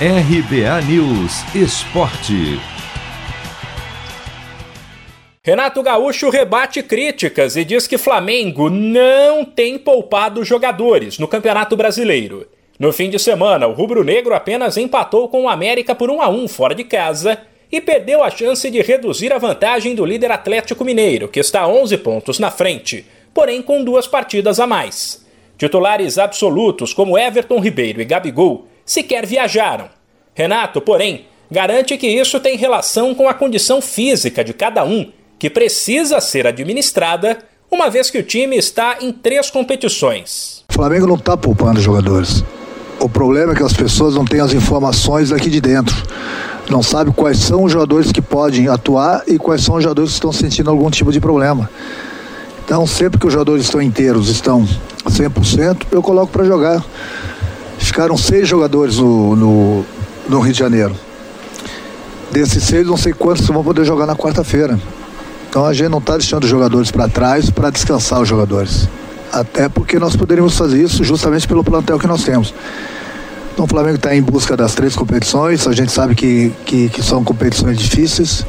RBA News Esporte. Renato Gaúcho rebate críticas e diz que Flamengo não tem poupado jogadores no Campeonato Brasileiro. No fim de semana, o rubro-negro apenas empatou com o América por 1 a 1 fora de casa e perdeu a chance de reduzir a vantagem do líder Atlético Mineiro, que está 11 pontos na frente, porém com duas partidas a mais. Titulares absolutos como Everton Ribeiro e Gabigol sequer viajaram. Renato, porém, garante que isso tem relação com a condição física de cada um, que precisa ser administrada, uma vez que o time está em três competições. O Flamengo não está poupando jogadores. O problema é que as pessoas não têm as informações aqui de dentro. Não sabe quais são os jogadores que podem atuar e quais são os jogadores que estão sentindo algum tipo de problema. Então, sempre que os jogadores estão inteiros, estão 100%, eu coloco para jogar. Ficaram seis jogadores no, no, no, Rio de Janeiro. Desses seis, não sei quantos vão poder jogar na quarta-feira. Então a gente não está deixando os jogadores para trás para descansar os jogadores. Até porque nós poderíamos fazer isso justamente pelo plantel que nós temos. Então o Flamengo está em busca das três competições, a gente sabe que, que, que são competições difíceis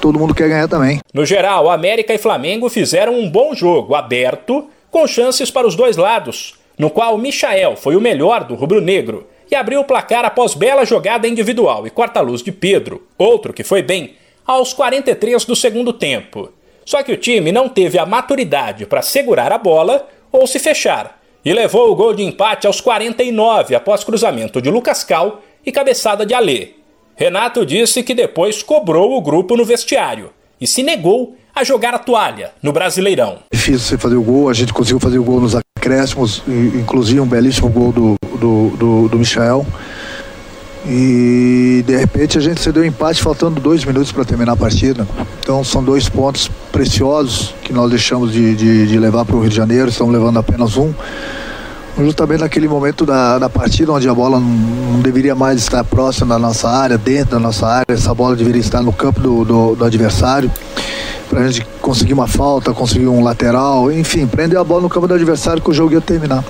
todo mundo quer ganhar também. No geral, América e Flamengo fizeram um bom jogo, aberto, com chances para os dois lados no qual Michael foi o melhor do rubro-negro e abriu o placar após bela jogada individual e corta-luz de Pedro, outro que foi bem, aos 43 do segundo tempo. Só que o time não teve a maturidade para segurar a bola ou se fechar, e levou o gol de empate aos 49 após cruzamento de Lucas Cal e cabeçada de Alê. Renato disse que depois cobrou o grupo no vestiário e se negou a jogar a toalha no Brasileirão. Difícil você fazer o gol, a gente conseguiu fazer o gol nos acréscimos, inclusive um belíssimo gol do, do, do, do Michel. E de repente a gente cedeu empate faltando dois minutos para terminar a partida. Então são dois pontos preciosos que nós deixamos de, de, de levar para o Rio de Janeiro, estamos levando apenas um. Justamente naquele momento da, da partida onde a bola não, não, deveria mais estar próxima da nossa área, dentro da nossa área, essa bola deveria estar no campo do, do, do adversário para a gente conseguir uma falta, conseguir um lateral, enfim, prender a bola no campo do adversário que o jogo ia terminar.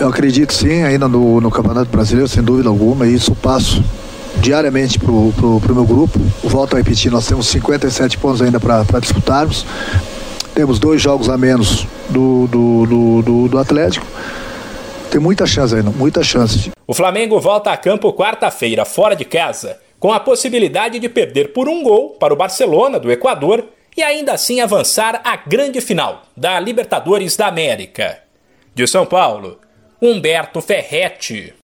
Eu acredito sim, ainda no, no Campeonato Brasileiro, sem dúvida alguma, e isso passo diariamente para o meu grupo. Volto a repetir, nós temos 57 pontos ainda para disputarmos. Temos dois jogos a menos do, do, do, do, do Atlético. Tem muita chance ainda, muita chance. O Flamengo volta a campo quarta-feira, fora de casa com a possibilidade de perder por um gol para o Barcelona do Equador e ainda assim avançar à grande final da Libertadores da América. De São Paulo, Humberto Ferretti.